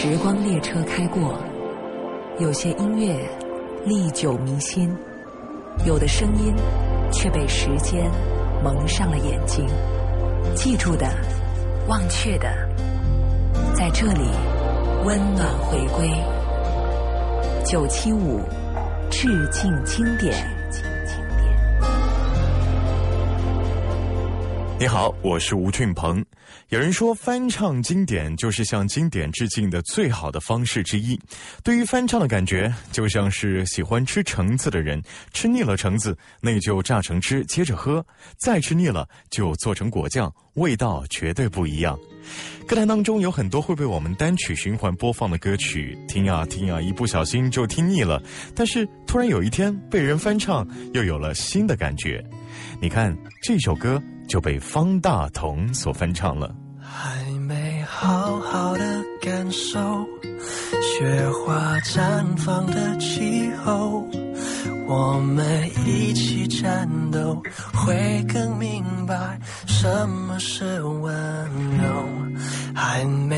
时光列车开过，有些音乐历久弥新，有的声音却被时间蒙上了眼睛。记住的，忘却的，在这里温暖回归。九七五致敬经典。你好，我是吴俊鹏。有人说，翻唱经典就是向经典致敬的最好的方式之一。对于翻唱的感觉，就像是喜欢吃橙子的人，吃腻了橙子，那就榨成汁接着喝；再吃腻了，就做成果酱，味道绝对不一样。歌坛当中有很多会被我们单曲循环播放的歌曲，听啊听啊，一不小心就听腻了。但是突然有一天被人翻唱，又有了新的感觉。你看这首歌。就被方大同所翻唱了。还没好好的感受雪花绽放的气候，我们一起战斗，会更明白什么是温柔。还没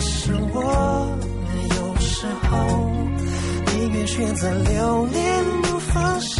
是我有时候宁愿选择留恋不。放手，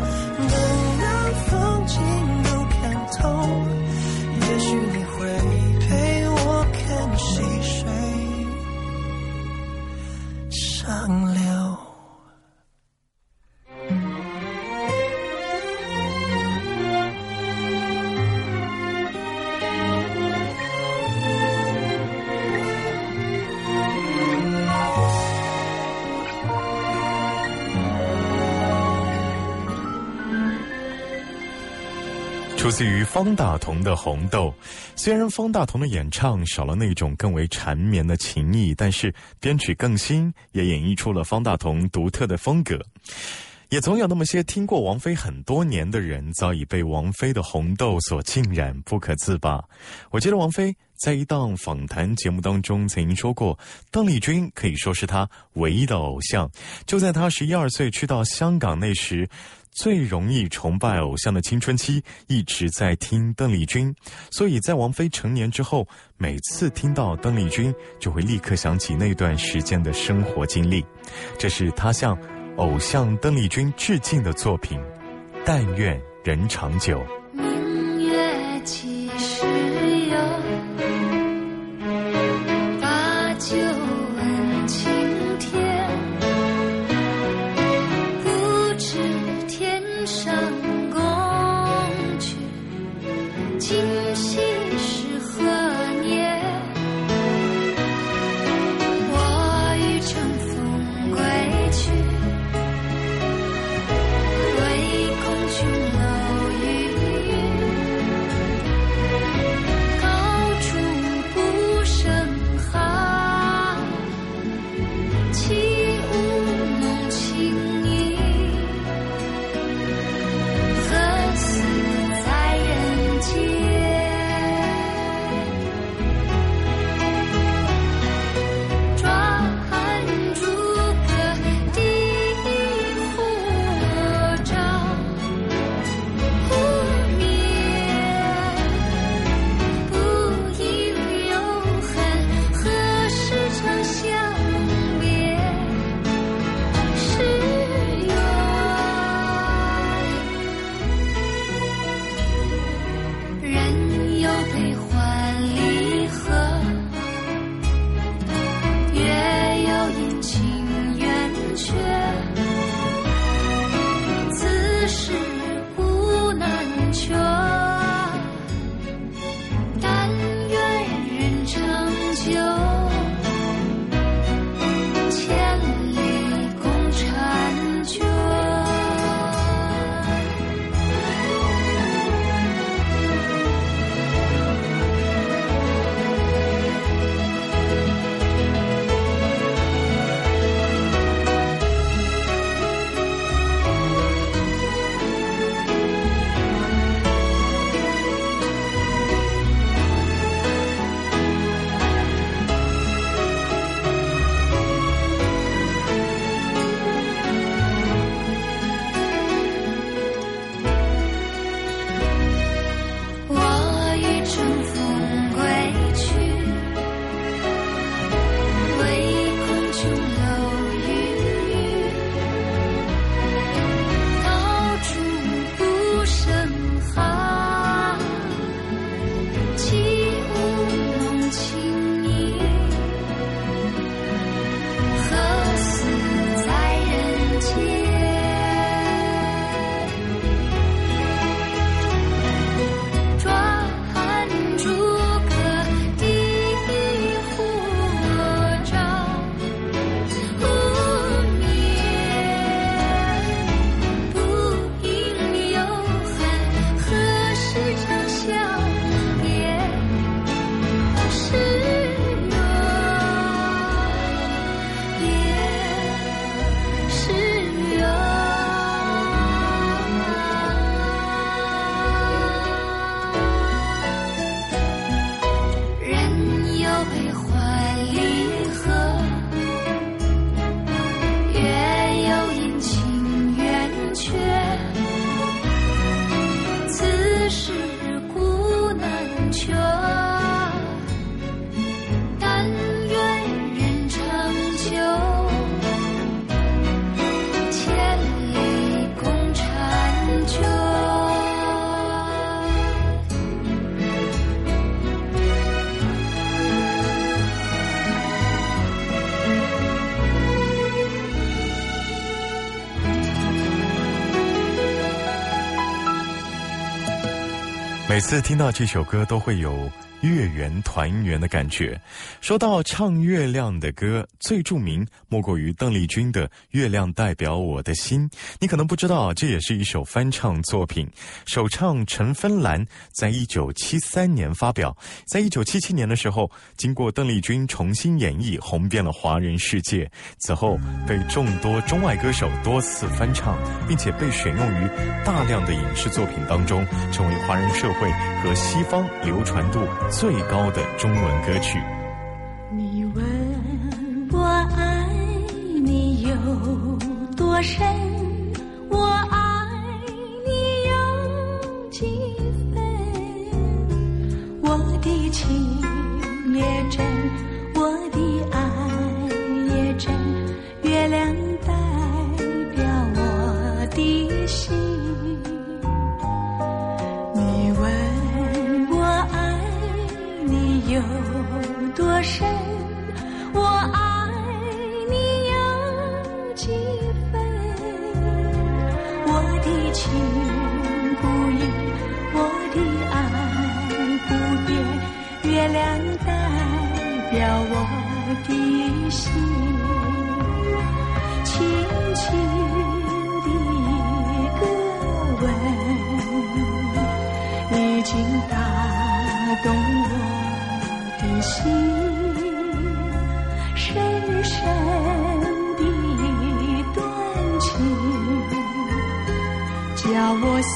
出自于方大同的《红豆》，虽然方大同的演唱少了那种更为缠绵的情意，但是编曲更新，也演绎出了方大同独特的风格。也总有那么些听过王菲很多年的人，早已被王菲的红豆所浸染，不可自拔。我记得王菲在一档访谈节目当中曾经说过，邓丽君可以说是她唯一的偶像。就在她十一二岁去到香港那时，最容易崇拜偶像的青春期，一直在听邓丽君。所以在王菲成年之后，每次听到邓丽君，就会立刻想起那段时间的生活经历。这是她向。偶像邓丽君致敬的作品，《但愿人长久》。明月每次听到这首歌，都会有月圆团圆的感觉。说到唱月亮的歌，最著名莫过于邓丽君的《月亮代表我的心》。你可能不知道，这也是一首翻唱作品。首唱陈芬兰在一九七三年发表，在一九七七年的时候，经过邓丽君重新演绎，红遍了华人世界。此后被众多中外歌手多次翻唱，并且被选用于大量的影视作品当中，成为华人社会和西方流传度最高的中文歌曲。你问我爱你有多深，表我的心，轻轻的一个吻，已经打动我的心，深深的一段情，叫我思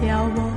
漂泊